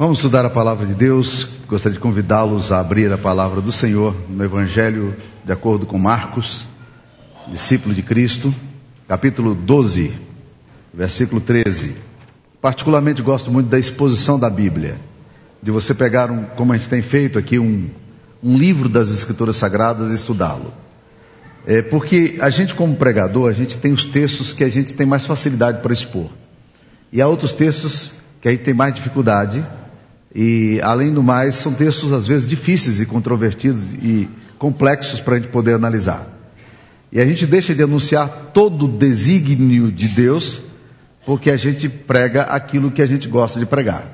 Vamos estudar a palavra de Deus. Gostaria de convidá-los a abrir a palavra do Senhor no Evangelho de acordo com Marcos, discípulo de Cristo, capítulo 12, versículo 13. Particularmente gosto muito da exposição da Bíblia, de você pegar, um, como a gente tem feito aqui, um, um livro das Escrituras Sagradas e estudá-lo. É porque a gente, como pregador, a gente tem os textos que a gente tem mais facilidade para expor. E há outros textos que a gente tem mais dificuldade. E, além do mais, são textos às vezes difíceis e controvertidos e complexos para a gente poder analisar. E a gente deixa de anunciar todo o desígnio de Deus, porque a gente prega aquilo que a gente gosta de pregar.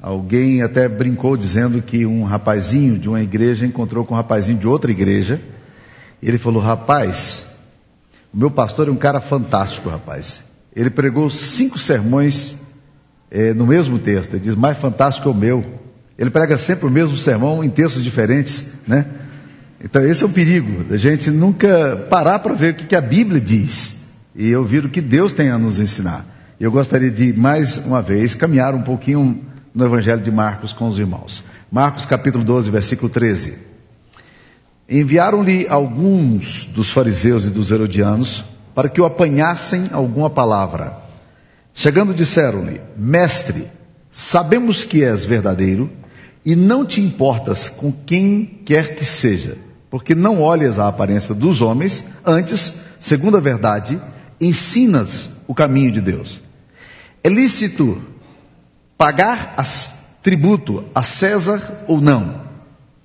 Alguém até brincou dizendo que um rapazinho de uma igreja encontrou com um rapazinho de outra igreja. E ele falou: Rapaz, o meu pastor é um cara fantástico, rapaz. Ele pregou cinco sermões é, no mesmo texto. Ele diz, mais fantástico que o meu. Ele prega sempre o mesmo sermão em textos diferentes, né? Então esse é o perigo, da gente nunca parar para ver o que, que a Bíblia diz e ouvir o que Deus tem a nos ensinar. Eu gostaria de, mais uma vez, caminhar um pouquinho no Evangelho de Marcos com os irmãos. Marcos capítulo 12, versículo 13. Enviaram-lhe alguns dos fariseus e dos herodianos para que o apanhassem alguma palavra. Chegando, disseram-lhe: Mestre, sabemos que és verdadeiro e não te importas com quem quer que seja, porque não olhas a aparência dos homens, antes, segundo a verdade, ensinas o caminho de Deus. É lícito pagar tributo a César ou não?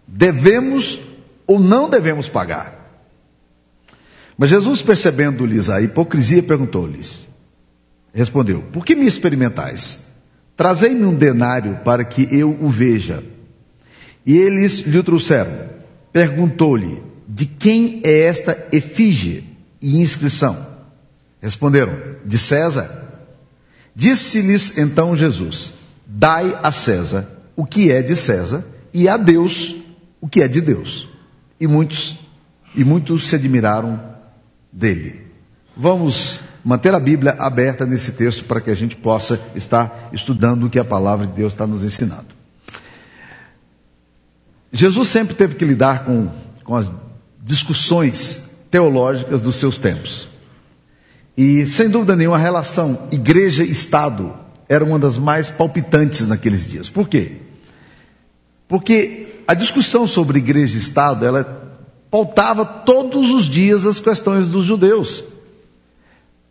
Devemos ou não devemos pagar? Mas Jesus, percebendo-lhes a hipocrisia, perguntou-lhes: Respondeu: Por que me experimentais? Trazei-me um denário para que eu o veja. E eles lhe trouxeram. Perguntou-lhe: De quem é esta efígie e inscrição? Responderam: De César. Disse-lhes então Jesus: Dai a César o que é de César e a Deus o que é de Deus. E muitos e muitos se admiraram dele. Vamos manter a Bíblia aberta nesse texto para que a gente possa estar estudando o que a palavra de Deus está nos ensinando. Jesus sempre teve que lidar com, com as discussões teológicas dos seus tempos. E, sem dúvida nenhuma, a relação igreja-estado era uma das mais palpitantes naqueles dias. Por quê? Porque a discussão sobre igreja e Estado, ela pautava todos os dias as questões dos judeus.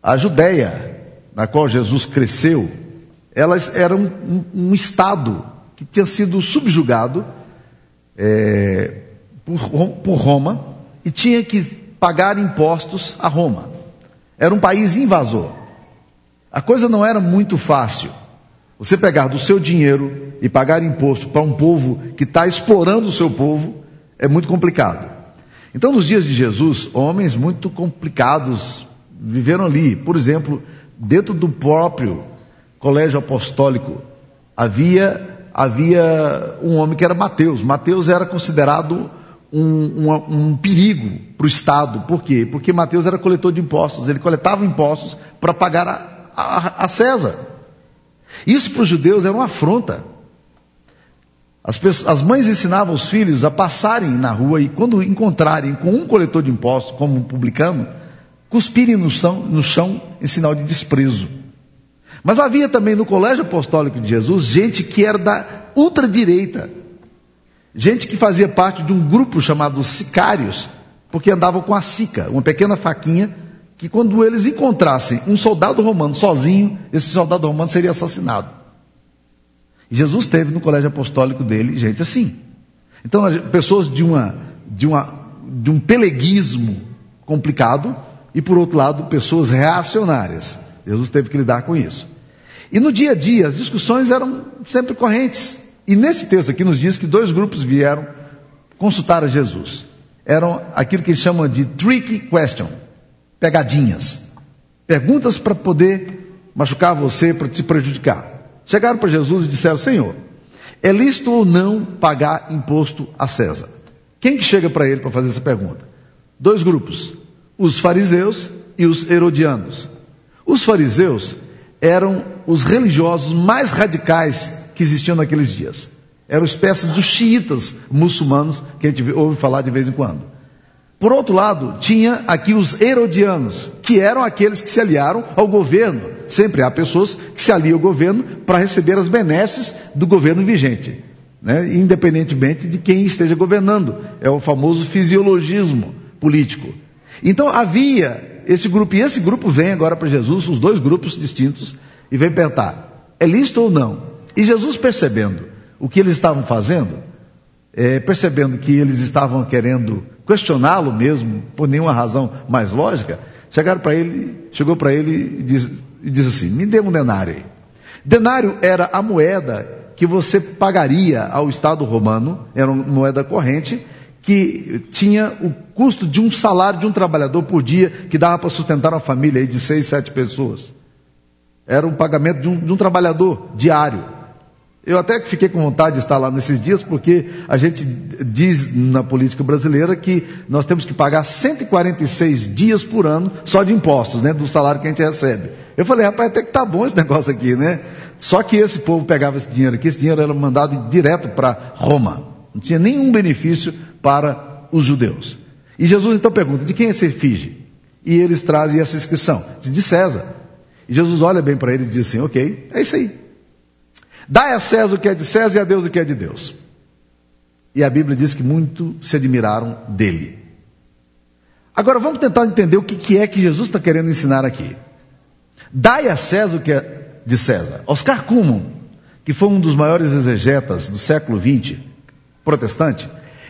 A Judéia, na qual Jesus cresceu, era um, um, um Estado que tinha sido subjugado é, por, por Roma e tinha que pagar impostos a Roma. Era um país invasor. A coisa não era muito fácil. Você pegar do seu dinheiro e pagar imposto para um povo que está explorando o seu povo é muito complicado. Então, nos dias de Jesus, homens muito complicados viveram ali. Por exemplo, dentro do próprio colégio apostólico havia havia um homem que era Mateus. Mateus era considerado um, um, um perigo para o Estado. Por quê? Porque Mateus era coletor de impostos. Ele coletava impostos para pagar a, a, a César. Isso para os judeus era uma afronta. As, pessoas, as, mães ensinavam os filhos a passarem na rua e quando encontrarem com um coletor de impostos, como um publicano, cuspirem no chão, no chão em sinal de desprezo. Mas havia também no colégio apostólico de Jesus gente que era da ultradireita, gente que fazia parte de um grupo chamado sicários, porque andavam com a sica, uma pequena faquinha, que quando eles encontrassem um soldado romano sozinho, esse soldado romano seria assassinado. Jesus teve no colégio apostólico dele gente assim. Então, pessoas de, uma, de, uma, de um peleguismo complicado e, por outro lado, pessoas reacionárias. Jesus teve que lidar com isso. E no dia a dia, as discussões eram sempre correntes. E nesse texto aqui nos diz que dois grupos vieram consultar a Jesus. Eram aquilo que eles chamam de tricky question, pegadinhas. Perguntas para poder machucar você, para te prejudicar. Chegaram para Jesus e disseram: Senhor, é lícito ou não pagar imposto a César? Quem que chega para ele para fazer essa pergunta? Dois grupos: os fariseus e os herodianos. Os fariseus eram os religiosos mais radicais que existiam naqueles dias. Eram espécies dos xiitas muçulmanos que a gente ouve falar de vez em quando. Por outro lado, tinha aqui os herodianos, que eram aqueles que se aliaram ao governo. Sempre há pessoas que se aliam ao governo para receber as benesses do governo vigente, né? independentemente de quem esteja governando. É o famoso fisiologismo político. Então havia esse grupo, e esse grupo vem agora para Jesus, os dois grupos distintos, e vem perguntar: é lícito ou não? E Jesus percebendo o que eles estavam fazendo, é, percebendo que eles estavam querendo questioná-lo mesmo, por nenhuma razão mais lógica, chegaram para ele, chegou para ele e diz, e assim: me dê um denário aí. Denário era a moeda que você pagaria ao Estado romano, era uma moeda corrente, que tinha o custo de um salário de um trabalhador por dia, que dava para sustentar uma família de seis, sete pessoas. Era um pagamento de um, de um trabalhador diário. Eu até fiquei com vontade de estar lá nesses dias, porque a gente diz na política brasileira que nós temos que pagar 146 dias por ano só de impostos, né, do salário que a gente recebe. Eu falei, rapaz, até que tá bom esse negócio aqui, né? Só que esse povo pegava esse dinheiro aqui, esse dinheiro era mandado direto para Roma. Não tinha nenhum benefício para os judeus. E Jesus então pergunta: de quem é esse efígie? E eles trazem essa inscrição: de César. E Jesus olha bem para ele e diz assim: ok, é isso aí. Dai a César o que é de César e a Deus o que é de Deus. E a Bíblia diz que muito se admiraram dele. Agora vamos tentar entender o que é que Jesus está querendo ensinar aqui. Dai a César o que é de César. Oscar Cummon, que foi um dos maiores exegetas do século XX, protestante,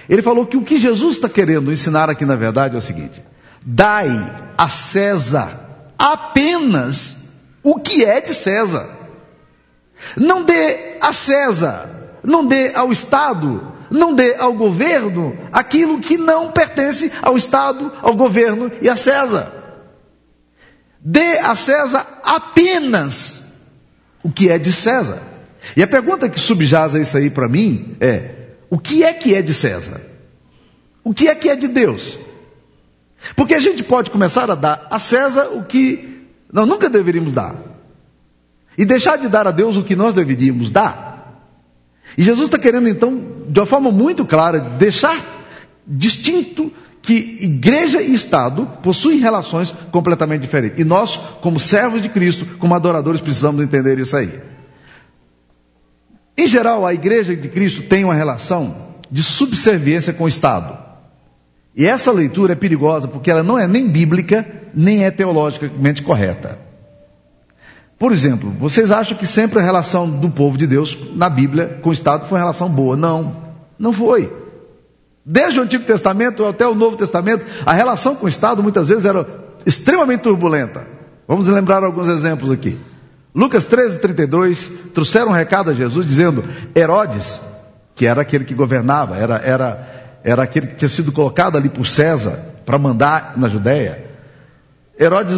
ele falou que o que Jesus está querendo ensinar aqui na verdade é o seguinte: dai a César apenas o que é de César. Não dê a César, não dê ao Estado, não dê ao governo aquilo que não pertence ao Estado, ao governo e a César. Dê a César apenas o que é de César. E a pergunta que subjaz a isso aí para mim é: o que é que é de César? O que é que é de Deus? Porque a gente pode começar a dar a César o que nós nunca deveríamos dar. E deixar de dar a Deus o que nós deveríamos dar. E Jesus está querendo, então, de uma forma muito clara, deixar distinto que igreja e Estado possuem relações completamente diferentes. E nós, como servos de Cristo, como adoradores, precisamos entender isso aí. Em geral, a igreja de Cristo tem uma relação de subserviência com o Estado. E essa leitura é perigosa porque ela não é nem bíblica, nem é teologicamente correta. Por exemplo, vocês acham que sempre a relação do povo de Deus na Bíblia com o Estado foi uma relação boa? Não, não foi. Desde o Antigo Testamento até o Novo Testamento, a relação com o Estado muitas vezes era extremamente turbulenta. Vamos lembrar alguns exemplos aqui. Lucas 13, 32, trouxeram um recado a Jesus dizendo: Herodes, que era aquele que governava, era, era, era aquele que tinha sido colocado ali por César para mandar na Judéia. Herodes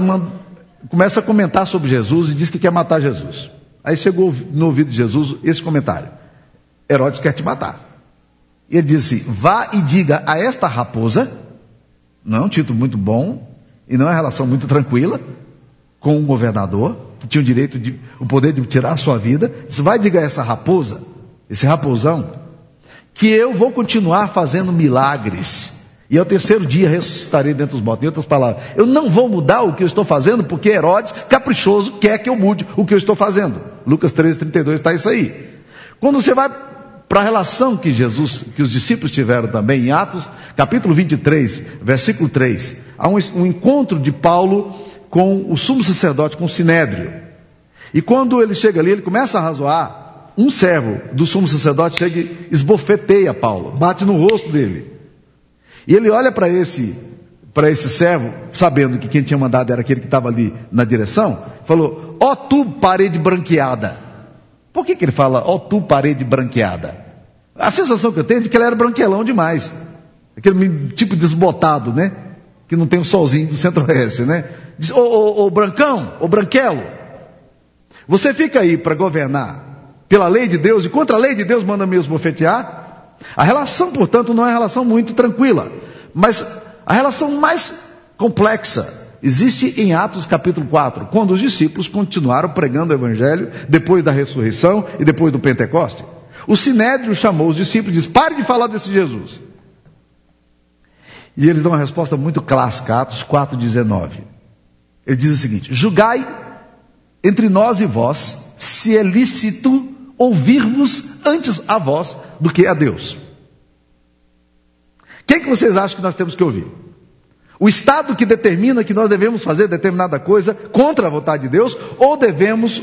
começa a comentar sobre Jesus e diz que quer matar Jesus. Aí chegou no ouvido de Jesus esse comentário: Herodes quer te matar. E ele disse: Vá e diga a esta raposa, não é um título muito bom, e não é uma relação muito tranquila, com o governador, que tinha o direito de, o poder de tirar a sua vida. Disse, vai diga essa raposa, esse raposão, que eu vou continuar fazendo milagres e ao terceiro dia ressuscitarei dentre os mortos. Em outras palavras, eu não vou mudar o que eu estou fazendo, porque Herodes, caprichoso, quer que eu mude o que eu estou fazendo. Lucas 13, 32 está isso aí. Quando você vai para a relação que Jesus, que os discípulos tiveram também em Atos, capítulo 23, versículo 3, há um, um encontro de Paulo com o sumo sacerdote, com o sinédrio. E quando ele chega ali, ele começa a razoar, um servo do sumo sacerdote chega e esbofeteia Paulo, bate no rosto dele. E ele olha para esse para esse servo, sabendo que quem tinha mandado era aquele que estava ali na direção, falou: Ó oh, tu parede branqueada. Por que, que ele fala, ó oh, tu parede branqueada? A sensação que eu tenho é de que ele era branquelão demais. Aquele tipo desbotado, né? Que não tem o solzinho do centro-oeste, né? Diz, ô, ô, ô brancão, ô branquelo, você fica aí para governar pela lei de Deus e contra a lei de Deus manda me esbofetear? A relação, portanto, não é uma relação muito tranquila, mas a relação mais complexa existe em Atos capítulo 4, quando os discípulos continuaram pregando o evangelho depois da ressurreição e depois do Pentecoste. O Sinédrio chamou os discípulos e disse: pare de falar desse Jesus. E eles dão uma resposta muito clássica, Atos 4,19. Ele diz o seguinte: Julgai entre nós e vós se é lícito ouvir-vos antes a vós do que a Deus. Quem que vocês acham que nós temos que ouvir? O Estado que determina que nós devemos fazer determinada coisa contra a vontade de Deus, ou devemos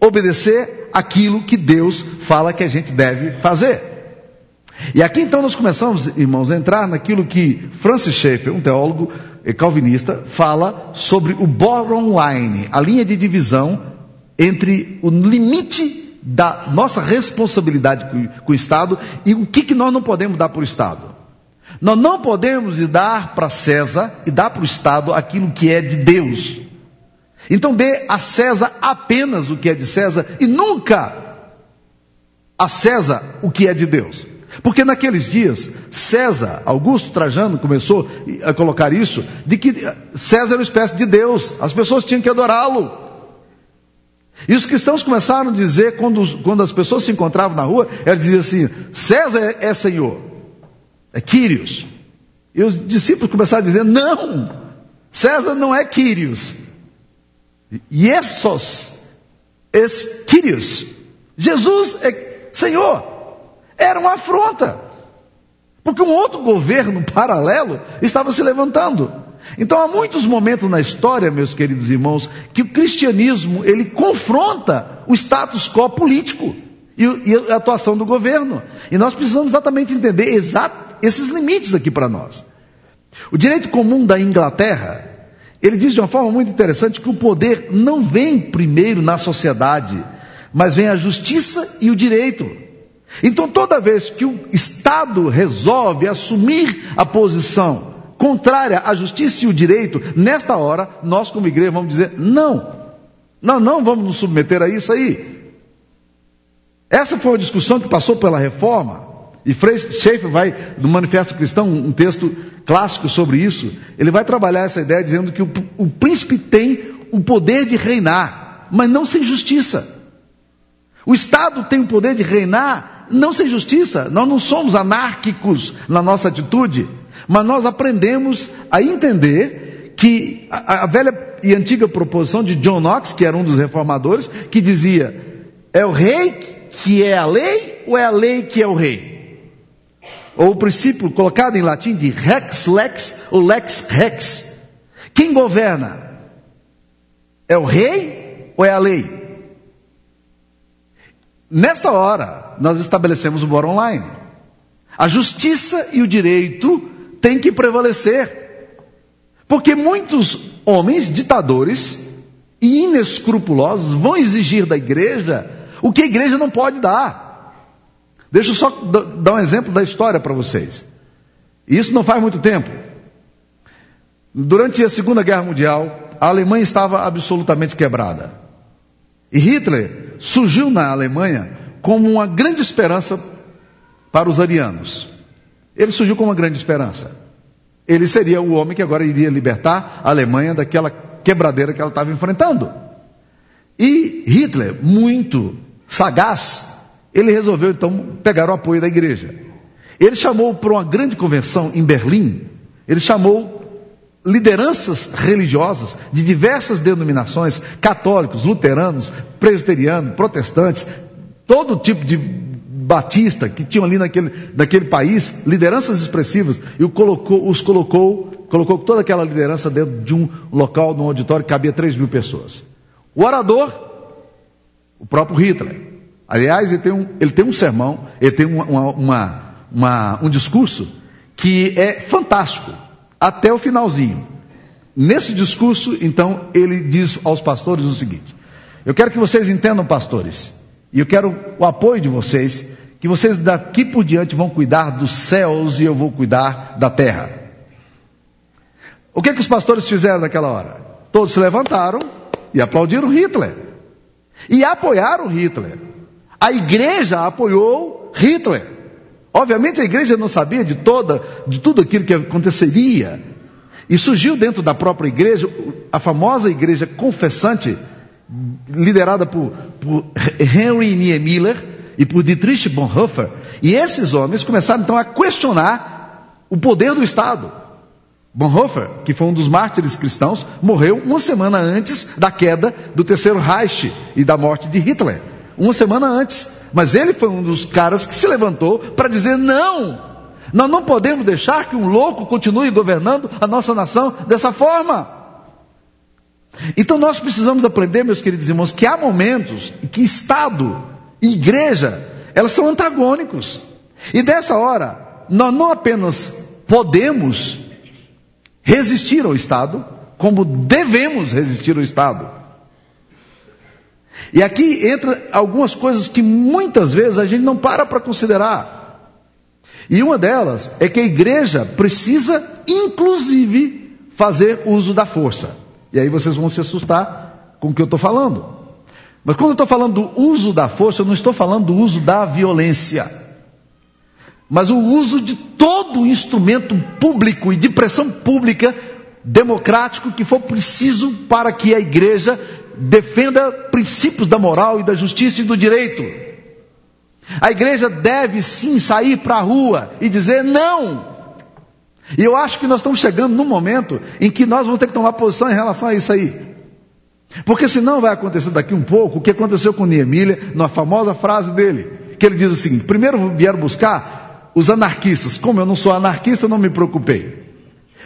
obedecer aquilo que Deus fala que a gente deve fazer? E aqui então nós começamos, irmãos, a entrar naquilo que Francis Schaeffer, um teólogo calvinista, fala sobre o bottom line, a linha de divisão entre o limite da nossa responsabilidade com, o Estado e o que, que nós não podemos dar para o Estado. Nós não podemos dar para César e dar para o Estado aquilo que é de Deus. Então dê a César apenas o que é de César e nunca a César o que é de Deus. Porque naqueles dias, César, Augusto Trajano começou a colocar isso, de que César era uma espécie de Deus, as pessoas tinham que adorá-lo. E os cristãos começaram a dizer, quando, quando as pessoas se encontravam na rua, elas diziam assim: César é, é Senhor, é Quírios. E os discípulos começaram a dizer: Não, César não é Quírios. Iesos é Quírios. Jesus é Senhor. Era uma afronta. Porque um outro governo paralelo estava se levantando. Então há muitos momentos na história, meus queridos irmãos, que o cristianismo ele confronta o status quo político e, e a atuação do governo. E nós precisamos exatamente entender exato, esses limites aqui para nós. O direito comum da Inglaterra, ele diz de uma forma muito interessante que o poder não vem primeiro na sociedade, mas vem a justiça e o direito. Então, toda vez que o Estado resolve assumir a posição contrária à justiça e o direito, nesta hora, nós como igreja vamos dizer: não, nós não vamos nos submeter a isso aí. Essa foi a discussão que passou pela reforma, e Frei Schaeffer vai, no Manifesto Cristão, um texto clássico sobre isso, ele vai trabalhar essa ideia dizendo que o, o príncipe tem o poder de reinar, mas não sem justiça. O Estado tem o poder de reinar não sem justiça. Nós não somos anárquicos na nossa atitude, mas nós aprendemos a entender que a, a velha e antiga proposição de John Knox, que era um dos reformadores, que dizia: é o rei que é a lei ou é a lei que é o rei? Ou o princípio colocado em latim de rex lex ou lex rex. Quem governa? É o rei ou é a lei? Nesta hora, nós estabelecemos o bora online. A justiça e o direito têm que prevalecer. Porque muitos homens ditadores e inescrupulosos vão exigir da igreja o que a igreja não pode dar. Deixa eu só dar um exemplo da história para vocês. Isso não faz muito tempo. Durante a Segunda Guerra Mundial, a Alemanha estava absolutamente quebrada. E Hitler surgiu na Alemanha como uma grande esperança para os arianos. Ele surgiu como uma grande esperança. Ele seria o homem que agora iria libertar a Alemanha daquela quebradeira que ela estava enfrentando. E Hitler, muito sagaz, ele resolveu então pegar o apoio da igreja. Ele chamou para uma grande convenção em Berlim, ele chamou lideranças religiosas de diversas denominações, católicos, luteranos, presbiterianos, protestantes, todo tipo de batista que tinham ali naquele, naquele país, lideranças expressivas, e colocou, os colocou, colocou toda aquela liderança dentro de um local, num auditório que cabia 3 mil pessoas. O orador, o próprio Hitler. Aliás, ele tem um, ele tem um sermão, ele tem uma, uma, uma, um discurso que é fantástico até o finalzinho. Nesse discurso, então, ele diz aos pastores o seguinte: Eu quero que vocês entendam, pastores, e eu quero o apoio de vocês, que vocês daqui por diante vão cuidar dos céus e eu vou cuidar da terra. O que, que os pastores fizeram naquela hora? Todos se levantaram e aplaudiram Hitler. E apoiaram Hitler. A igreja apoiou Hitler. Obviamente a igreja não sabia de toda, de tudo aquilo que aconteceria. E surgiu dentro da própria igreja a famosa igreja confessante, liderada por, por Henry Niemiller e por Dietrich Bonhoeffer. E esses homens começaram então a questionar o poder do Estado. Bonhoeffer, que foi um dos mártires cristãos, morreu uma semana antes da queda do Terceiro Reich e da morte de Hitler. Uma semana antes. Mas ele foi um dos caras que se levantou para dizer: não, nós não podemos deixar que um louco continue governando a nossa nação dessa forma. Então nós precisamos aprender, meus queridos irmãos, que há momentos que Estado e igreja, elas são antagônicos. E dessa hora, nós não apenas podemos resistir ao Estado, como devemos resistir ao Estado. E aqui entra algumas coisas que muitas vezes a gente não para para considerar. E uma delas é que a igreja precisa, inclusive, fazer uso da força. E aí vocês vão se assustar com o que eu estou falando. Mas quando eu estou falando do uso da força, eu não estou falando do uso da violência. Mas o uso de todo instrumento público e de pressão pública democrático que for preciso para que a igreja defenda princípios da moral e da justiça e do direito. A igreja deve sim sair para a rua e dizer não. E eu acho que nós estamos chegando num momento em que nós vamos ter que tomar posição em relação a isso aí. Porque senão vai acontecer daqui um pouco o que aconteceu com Neemília, na famosa frase dele, que ele diz o seguinte: primeiro vieram buscar os anarquistas, como eu não sou anarquista, eu não me preocupei.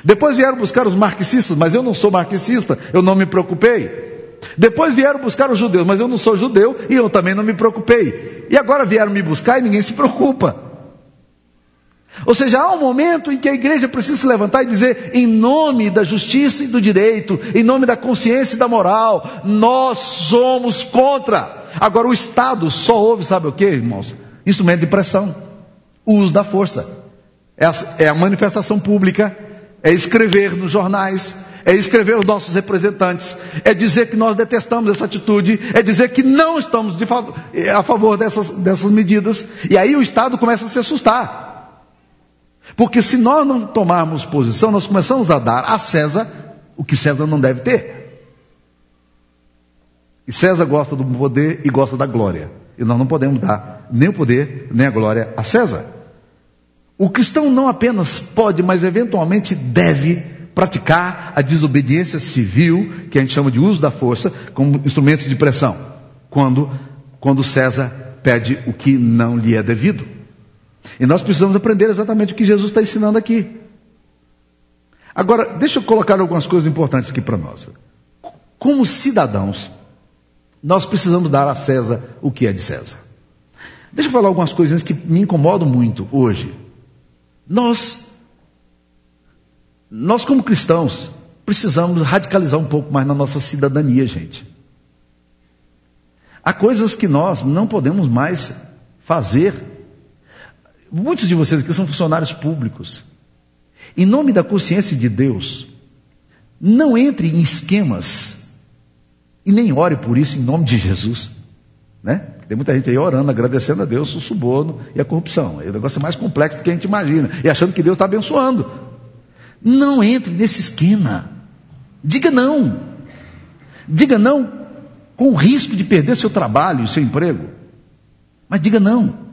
Depois vieram buscar os marxistas, mas eu não sou marxista, eu não me preocupei. Depois vieram buscar os judeus, mas eu não sou judeu e eu também não me preocupei. E agora vieram me buscar e ninguém se preocupa. Ou seja, há um momento em que a igreja precisa se levantar e dizer, em nome da justiça e do direito, em nome da consciência e da moral, nós somos contra. Agora, o Estado só ouve, sabe o que, irmãos? Instrumento de pressão, o uso da força, é a, é a manifestação pública, é escrever nos jornais, é escrever os nossos representantes, é dizer que nós detestamos essa atitude, é dizer que não estamos fav a favor dessas, dessas medidas, e aí o Estado começa a se assustar. Porque se nós não tomarmos posição, nós começamos a dar a César o que César não deve ter. E César gosta do poder e gosta da glória. E nós não podemos dar nem o poder, nem a glória a César. O cristão não apenas pode, mas eventualmente deve praticar a desobediência civil, que a gente chama de uso da força, como instrumento de pressão, quando, quando César pede o que não lhe é devido. E nós precisamos aprender exatamente o que Jesus está ensinando aqui. Agora, deixa eu colocar algumas coisas importantes aqui para nós. Como cidadãos, nós precisamos dar a César o que é de César. Deixa eu falar algumas coisinhas que me incomodam muito hoje. Nós nós, como cristãos, precisamos radicalizar um pouco mais na nossa cidadania, gente. Há coisas que nós não podemos mais fazer. Muitos de vocês aqui são funcionários públicos. Em nome da consciência de Deus, não entre em esquemas e nem ore por isso em nome de Jesus. Né? Tem muita gente aí orando, agradecendo a Deus o suborno e a corrupção. É o negócio mais complexo do que a gente imagina. E achando que Deus está abençoando. Não entre nesse esquema. Diga não. Diga não com o risco de perder seu trabalho e seu emprego. Mas diga não.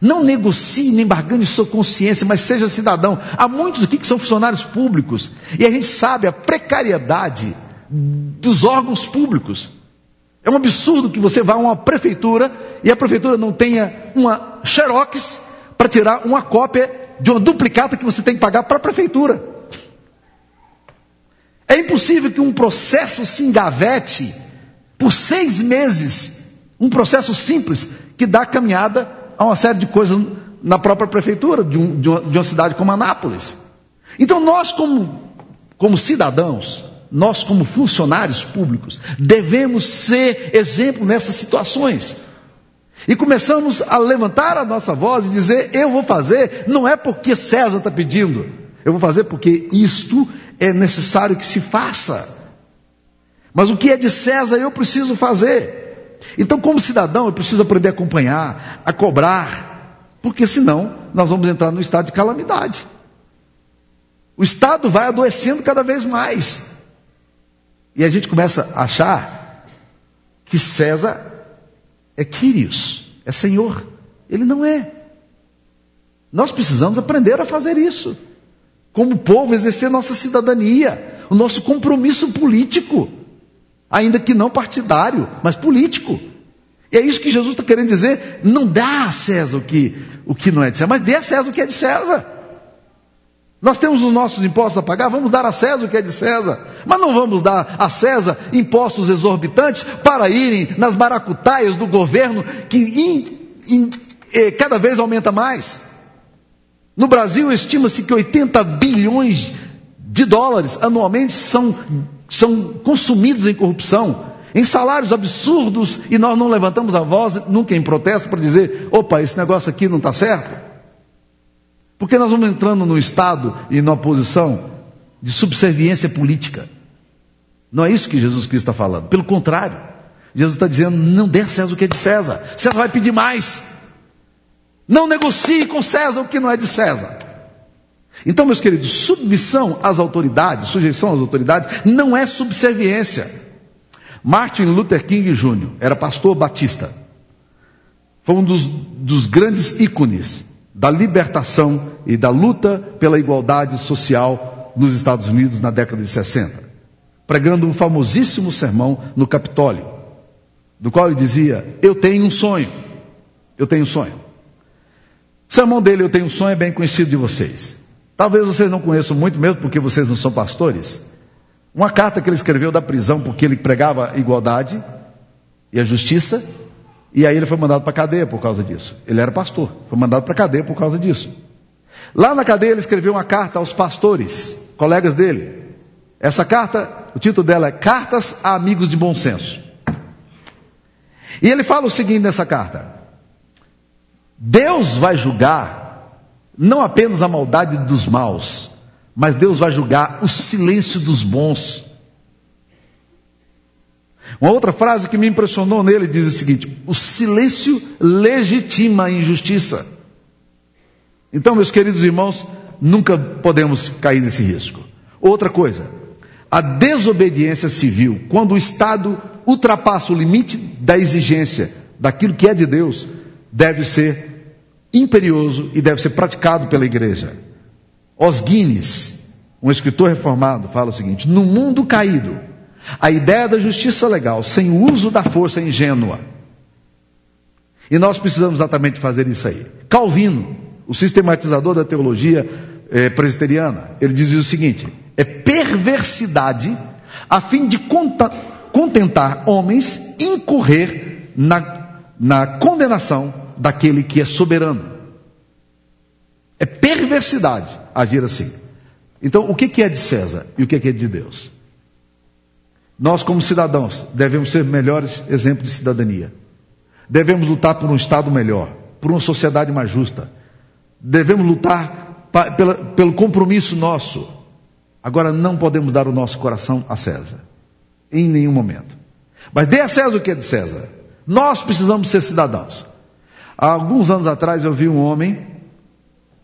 Não negocie nem barganhe sua consciência, mas seja cidadão. Há muitos aqui que são funcionários públicos e a gente sabe a precariedade dos órgãos públicos. É um absurdo que você vá a uma prefeitura e a prefeitura não tenha uma xerox para tirar uma cópia de uma duplicata que você tem que pagar para a prefeitura. É impossível que um processo se engavete por seis meses, um processo simples que dá caminhada a uma série de coisas na própria prefeitura de, um, de, uma, de uma, cidade como Anápolis. Então nós como, como cidadãos, nós como funcionários públicos, devemos ser exemplo nessas situações. E começamos a levantar a nossa voz e dizer: eu vou fazer, não é porque César está pedindo, eu vou fazer porque isto é necessário que se faça. Mas o que é de César eu preciso fazer. Então, como cidadão, eu preciso aprender a acompanhar, a cobrar, porque senão nós vamos entrar no estado de calamidade. O Estado vai adoecendo cada vez mais. E a gente começa a achar que César é Quírios, é Senhor. Ele não é. Nós precisamos aprender a fazer isso. Como povo, exercer nossa cidadania, o nosso compromisso político, ainda que não partidário, mas político. E é isso que Jesus está querendo dizer. Não dá a César o que, o que não é de César, mas dê a César o que é de César. Nós temos os nossos impostos a pagar, vamos dar a César o que é de César. Mas não vamos dar a César impostos exorbitantes para irem nas maracutaias do governo que in, in, eh, cada vez aumenta mais. No Brasil, estima-se que 80 bilhões de dólares anualmente são, são consumidos em corrupção em salários absurdos, e nós não levantamos a voz nunca em protesto para dizer: opa, esse negócio aqui não está certo. Porque nós vamos entrando no Estado e na oposição de subserviência política. Não é isso que Jesus Cristo está falando. Pelo contrário, Jesus está dizendo: não dê a César o que é de César. César vai pedir mais. Não negocie com César o que não é de César. Então, meus queridos, submissão às autoridades, sujeição às autoridades, não é subserviência. Martin Luther King Jr. era pastor batista. Foi um dos, dos grandes ícones da libertação e da luta pela igualdade social nos Estados Unidos na década de 60, pregando um famosíssimo sermão no Capitólio, do qual ele dizia: Eu tenho um sonho, eu tenho um sonho. O sermão dele, Eu tenho um sonho, é bem conhecido de vocês. Talvez vocês não conheçam muito, mesmo porque vocês não são pastores. Uma carta que ele escreveu da prisão porque ele pregava a igualdade e a justiça, e aí ele foi mandado para a cadeia por causa disso. Ele era pastor, foi mandado para a cadeia por causa disso. Lá na cadeia ele escreveu uma carta aos pastores, colegas dele. Essa carta, o título dela é Cartas a Amigos de Bom Senso. E ele fala o seguinte nessa carta: Deus vai julgar não apenas a maldade dos maus, mas Deus vai julgar o silêncio dos bons. Uma outra frase que me impressionou nele diz o seguinte: o silêncio legitima a injustiça. Então, meus queridos irmãos, nunca podemos cair nesse risco. Outra coisa, a desobediência civil, quando o Estado ultrapassa o limite da exigência daquilo que é de Deus, deve ser imperioso e deve ser praticado pela igreja. Os Guinness, um escritor reformado, fala o seguinte: no mundo caído, a ideia da justiça legal, sem o uso da força ingênua. E nós precisamos exatamente fazer isso aí. Calvino, o sistematizador da teologia eh, presbiteriana, ele dizia o seguinte: é perversidade a fim de contentar homens incorrer na, na condenação daquele que é soberano. É perversidade agir assim. Então, o que é de César e o que é de Deus? Nós, como cidadãos, devemos ser melhores exemplos de cidadania. Devemos lutar por um Estado melhor, por uma sociedade mais justa. Devemos lutar pela, pelo compromisso nosso. Agora, não podemos dar o nosso coração a César, em nenhum momento. Mas dê a César o que é de César. Nós precisamos ser cidadãos. Há alguns anos atrás eu vi um homem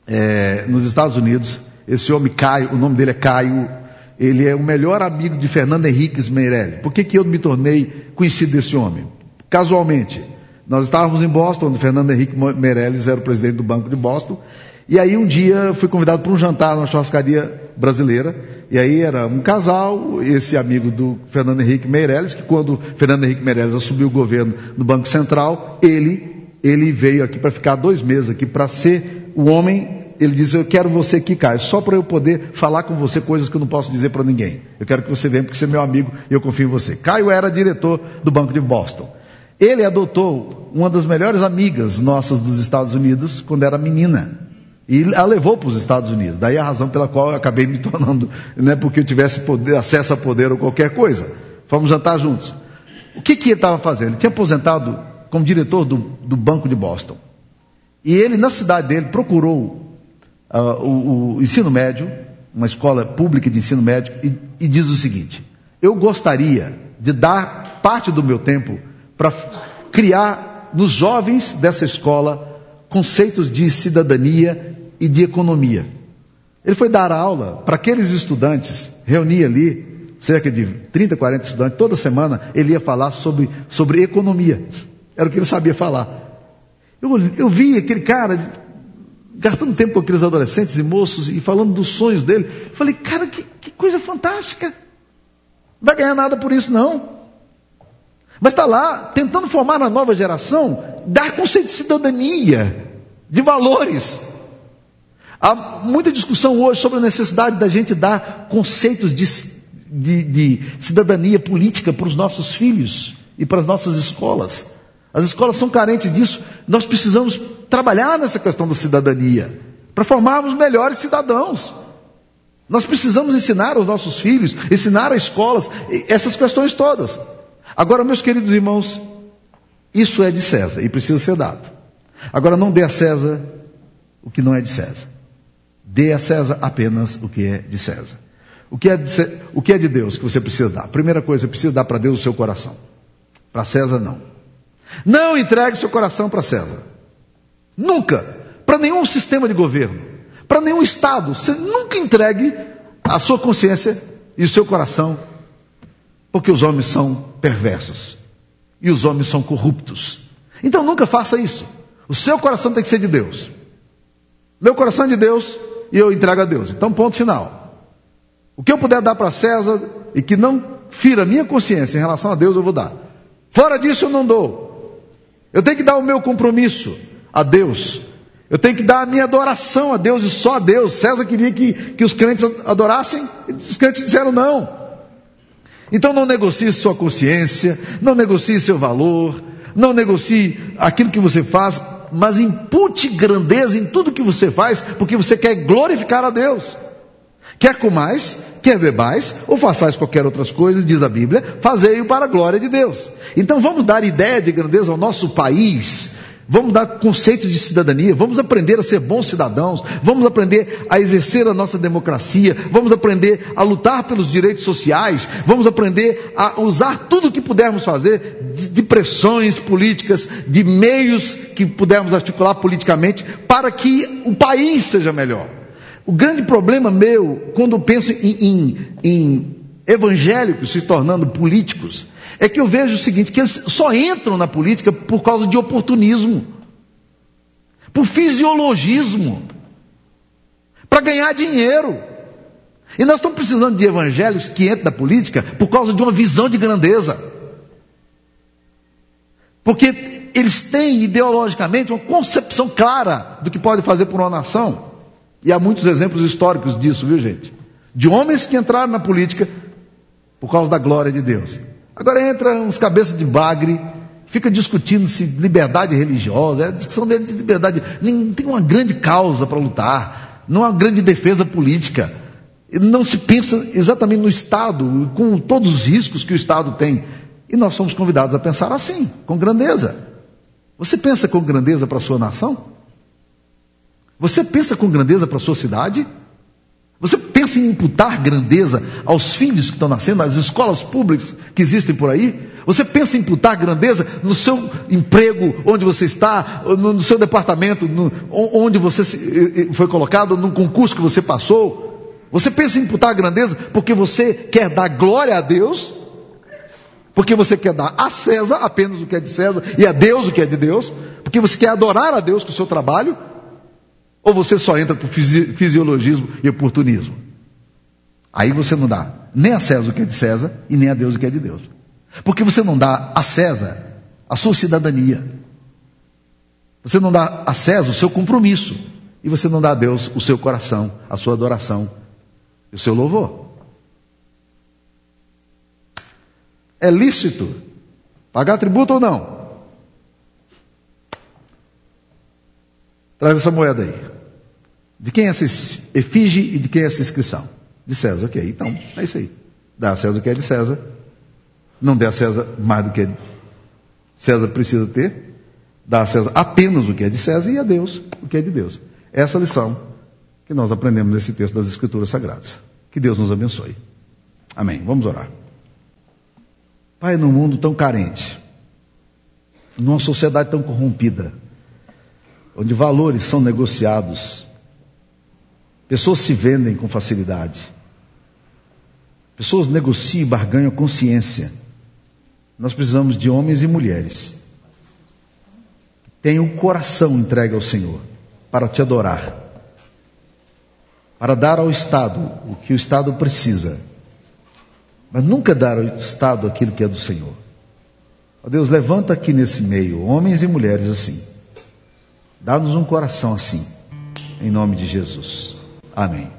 é, nos Estados Unidos. Esse homem Caio, o nome dele é Caio, ele é o melhor amigo de Fernando Henriques Meirelles. Por que, que eu me tornei conhecido desse homem? Casualmente, nós estávamos em Boston, onde Fernando Henrique Meirelles era o presidente do Banco de Boston, e aí um dia fui convidado para um jantar numa churrascaria brasileira, e aí era um casal, esse amigo do Fernando Henrique Meirelles, que quando Fernando Henrique Meirelles assumiu o governo no Banco Central, ele, ele veio aqui para ficar dois meses aqui para ser o homem, ele diz: Eu quero você aqui, Caio, só para eu poder falar com você coisas que eu não posso dizer para ninguém. Eu quero que você venha porque você é meu amigo e eu confio em você. Caio era diretor do Banco de Boston. Ele adotou uma das melhores amigas nossas dos Estados Unidos quando era menina. E a levou para os Estados Unidos. Daí a razão pela qual eu acabei me tornando, não é porque eu tivesse poder, acesso a poder ou qualquer coisa. Fomos jantar juntos. O que, que ele estava fazendo? Ele tinha aposentado como diretor do, do Banco de Boston. E ele, na cidade dele, procurou uh, o, o, ensino médio, uma escola pública de ensino médio, e, e diz o seguinte: Eu gostaria de dar parte do meu tempo para criar nos jovens dessa escola conceitos de cidadania e de economia. Ele foi dar aula para aqueles estudantes, reunia ali cerca de 30, 40 estudantes, toda semana ele ia falar sobre, sobre economia. Era o que ele sabia falar. Eu, eu vi aquele cara gastando tempo com aqueles adolescentes e moços e falando dos sonhos dele. Falei, cara, que, que coisa fantástica. Não vai ganhar nada por isso, não. Mas está lá tentando formar na nova geração, dar conceito de cidadania, de valores. Há muita discussão hoje sobre a necessidade da gente dar conceitos de, de, de cidadania política para os nossos filhos e para as nossas escolas. As escolas são carentes disso. Nós precisamos trabalhar nessa questão da cidadania para formarmos melhores cidadãos. Nós precisamos ensinar aos nossos filhos, ensinar às escolas, essas questões todas. Agora, meus queridos irmãos, isso é de César e precisa ser dado. Agora, não dê a César o que não é de César. Dê a César apenas o que é de César. O que é de, o que é de Deus que você precisa dar? Primeira coisa, precisa dar para Deus o seu coração. Para César, não. Não entregue seu coração para César. Nunca. Para nenhum sistema de governo. Para nenhum Estado. Você nunca entregue a sua consciência e o seu coração. Porque os homens são perversos. E os homens são corruptos. Então nunca faça isso. O seu coração tem que ser de Deus. Meu coração é de Deus e eu entrego a Deus. Então, ponto final. O que eu puder dar para César e que não fira a minha consciência em relação a Deus, eu vou dar. Fora disso, eu não dou. Eu tenho que dar o meu compromisso a Deus. Eu tenho que dar a minha adoração a Deus e só a Deus. César queria que, que os crentes adorassem, e os crentes disseram não. Então não negocie sua consciência, não negocie seu valor, não negocie aquilo que você faz, mas impute grandeza em tudo que você faz, porque você quer glorificar a Deus. Quer comais, quer bebais, ou façais qualquer outras coisas, diz a Bíblia, fazei-o para a glória de Deus. Então vamos dar ideia de grandeza ao nosso país, vamos dar conceitos de cidadania, vamos aprender a ser bons cidadãos, vamos aprender a exercer a nossa democracia, vamos aprender a lutar pelos direitos sociais, vamos aprender a usar tudo o que pudermos fazer de, de pressões políticas, de meios que pudermos articular politicamente, para que o país seja melhor. O grande problema meu, quando penso em, em, em evangélicos se tornando políticos, é que eu vejo o seguinte: que eles só entram na política por causa de oportunismo, por fisiologismo, para ganhar dinheiro. E nós estamos precisando de evangélicos que entrem na política por causa de uma visão de grandeza. Porque eles têm ideologicamente uma concepção clara do que pode fazer por uma nação. E há muitos exemplos históricos disso, viu gente? De homens que entraram na política por causa da glória de Deus. Agora entra uns cabeças de bagre, fica discutindo se liberdade religiosa, é a discussão dele de liberdade, nem tem uma grande causa para lutar, não há grande defesa política. Não se pensa exatamente no Estado, com todos os riscos que o Estado tem. E nós somos convidados a pensar assim, com grandeza. Você pensa com grandeza para a sua nação? Você pensa com grandeza para a sua cidade? Você pensa em imputar grandeza aos filhos que estão nascendo, às escolas públicas que existem por aí? Você pensa em imputar grandeza no seu emprego, onde você está, no seu departamento, no, onde você foi colocado, no concurso que você passou? Você pensa em imputar grandeza porque você quer dar glória a Deus? Porque você quer dar a César apenas o que é de César e a Deus o que é de Deus? Porque você quer adorar a Deus com o seu trabalho? Ou você só entra por fisiologismo e oportunismo? Aí você não dá nem a César o que é de César e nem a Deus o que é de Deus. Porque você não dá a César a sua cidadania. Você não dá a César o seu compromisso. E você não dá a Deus o seu coração, a sua adoração e o seu louvor. É lícito pagar tributo ou não? Traz essa moeda aí. De quem é essa efígie e de quem é essa inscrição? De César, ok. Então, é isso aí. Dá a César o que é de César. Não dê a César mais do que César precisa ter. Dá a César apenas o que é de César e a Deus o que é de Deus. Essa lição que nós aprendemos nesse texto das Escrituras Sagradas. Que Deus nos abençoe. Amém. Vamos orar. Pai, num mundo tão carente, numa sociedade tão corrompida, onde valores são negociados Pessoas se vendem com facilidade. Pessoas negociam e barganham consciência. Nós precisamos de homens e mulheres. Tenham o coração entregue ao Senhor para te adorar, para dar ao Estado o que o Estado precisa, mas nunca dar ao Estado aquilo que é do Senhor. Ó Deus, levanta aqui nesse meio homens e mulheres assim. Dá-nos um coração assim, em nome de Jesus. Amém.